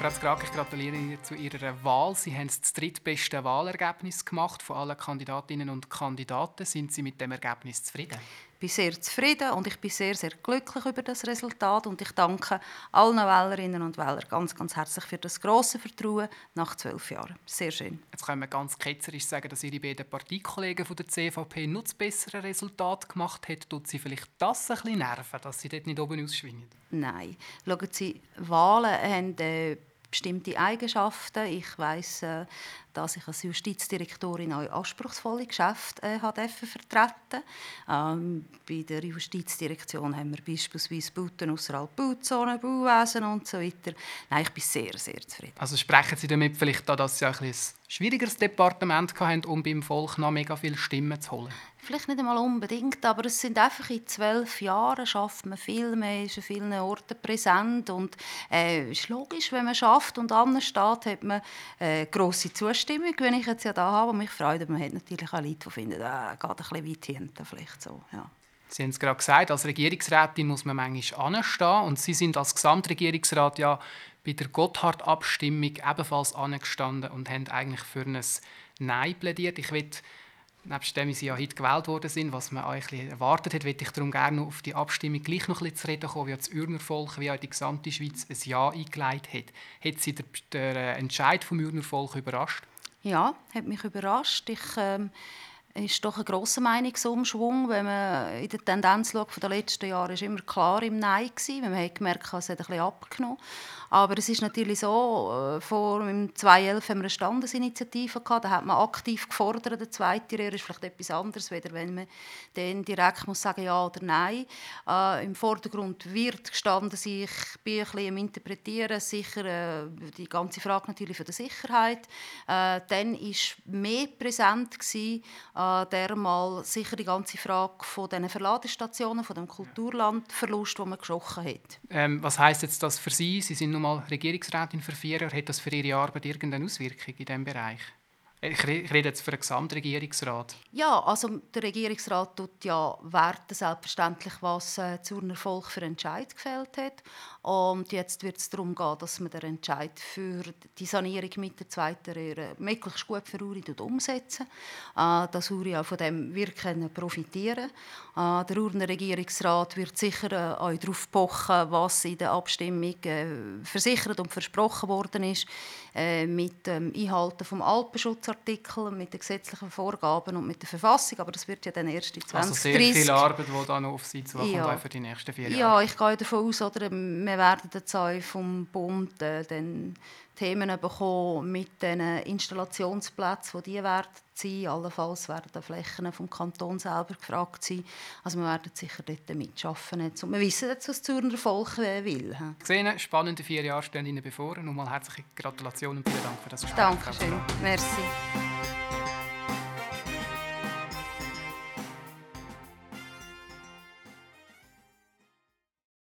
Frau Skrak, ich gratuliere Ihnen zu Ihrer Wahl. Sie haben das drittbeste Wahlergebnis gemacht von allen Kandidatinnen und Kandidaten. Sind Sie mit dem Ergebnis zufrieden? Ich bin sehr zufrieden und ich bin sehr, sehr glücklich über das Resultat und ich danke allen Wählerinnen und Wählern ganz, ganz herzlich für das große Vertrauen nach zwölf Jahren. Sehr schön. Jetzt können wir ganz ketzerisch sagen, dass Ihre beiden Parteikollegen von der CVP noch das bessere Resultat gemacht haben. Tut Sie vielleicht das ein bisschen nerven, dass Sie dort nicht oben ausschwingen? Nein. Schauen Sie, Wahlen haben äh, bestimmte Eigenschaften. Ich weiß, äh, dass ich als Justizdirektorin auch anspruchsvolle Geschäfte äh, vertreten ähm, Bei der Justizdirektion haben wir beispielsweise Bauten außerhalb Bauzonen, Bauwesen und so weiter. Nein, ich bin sehr, sehr zufrieden. Also sprechen Sie damit vielleicht da, dass Sie ein, ein schwierigeres Departement hatten, um beim Volk noch mega viele Stimmen zu holen? Vielleicht nicht einmal unbedingt, aber es sind einfach in zwölf Jahren schafft man viel, man ist an vielen Orten präsent und äh, es ist logisch, wenn man schafft und anders steht, hat man äh, grosse Zustimmung, wenn ich jetzt ja da habe, mich freut. Man hat natürlich auch Leute, die finden, äh, geht ein bisschen weit hinten, vielleicht so, ja. Sie haben es gerade gesagt, als Regierungsrätin muss man manchmal anstehen und Sie sind als Gesamtregierungsrat ja bei der Gotthard-Abstimmung ebenfalls angestanden und haben eigentlich für ein Nein plädiert. Ich will nebst dem, wie Sie ja heute gewählt worden sind, was man euch erwartet hat, möchte ich darum gerne auf die Abstimmung gleich noch ein bisschen zu reden kommen, wie das Ürner Volk, wie auch die gesamte Schweiz ein Ja eingeleitet hat. Hat Sie der, der Entscheid vom Ürner Volk überrascht? Ja, hat mich überrascht. Ich, ähm ist doch ein grosser Meinungsumschwung, wenn man in der Tendenz schaut von den letzten Jahren, ist immer klar im Nein gewesen. Man hat gemerkt, es hat ein abgenommen. Aber es ist natürlich so, äh, vor im 2011 haben wir eine Standesinitiative gehabt, da hat man aktiv gefordert, der zweite Lehrer ist vielleicht etwas anderes, weder wenn man dann direkt muss sagen ja oder nein. Äh, Im Vordergrund wird gestanden, ich bin ein bisschen im Interpretieren, sicher äh, die ganze Frage natürlich von der Sicherheit. Äh, dann ist mehr präsent gewesen, äh, dermal sicher die ganze Frage von den Verladestationen, von dem Kulturlandverlust, den man geschochen hat. Ähm, was heißt jetzt das für Sie? Sie sind nun mal Regierungsrätin für vier Jahre. Hat das für Ihre Arbeit irgendeine Auswirkung in diesem Bereich? Ich rede jetzt für den Gesamtregierungsrat. Ja, also der Regierungsrat tut ja werten selbstverständlich, was äh, zu Erfolg für Entscheid gefällt hat. Und jetzt wird es darum gehen, dass man den Entscheid für die Sanierung mit der zweiten Röhre möglichst gut für Uri umsetzen, äh, dass Uri auch von dem wir profitieren. Äh, der Urner Regierungsrat wird sicher äh, auch darauf pochen, was in der Abstimmung äh, versichert und versprochen worden ist, äh, mit dem Einhalten vom Alpenschutz Verfassungsartikel, mit den gesetzlichen Vorgaben und mit der Verfassung, aber das wird ja dann erst in 2030... Also sehr viel Arbeit, die da noch auf Sie zukommt ja. für die nächsten vier Jahre. Ja, ich gehe davon aus, oder, wir werden jetzt auch vom Bund äh, dann Themen bekommen mit den Installationsplätzen, die die werden sein. Allenfalls werden die Flächen vom Kanton selber gefragt sein. Also wir werden sicher dort mitschaffen. Und wir wissen jetzt, was Zürner Volk will. Gesehen, spannende vier Jahre stehen Ihnen bevor. Nochmal herzliche Gratulation und vielen Dank für das Gespräch. Dankeschön. Merci.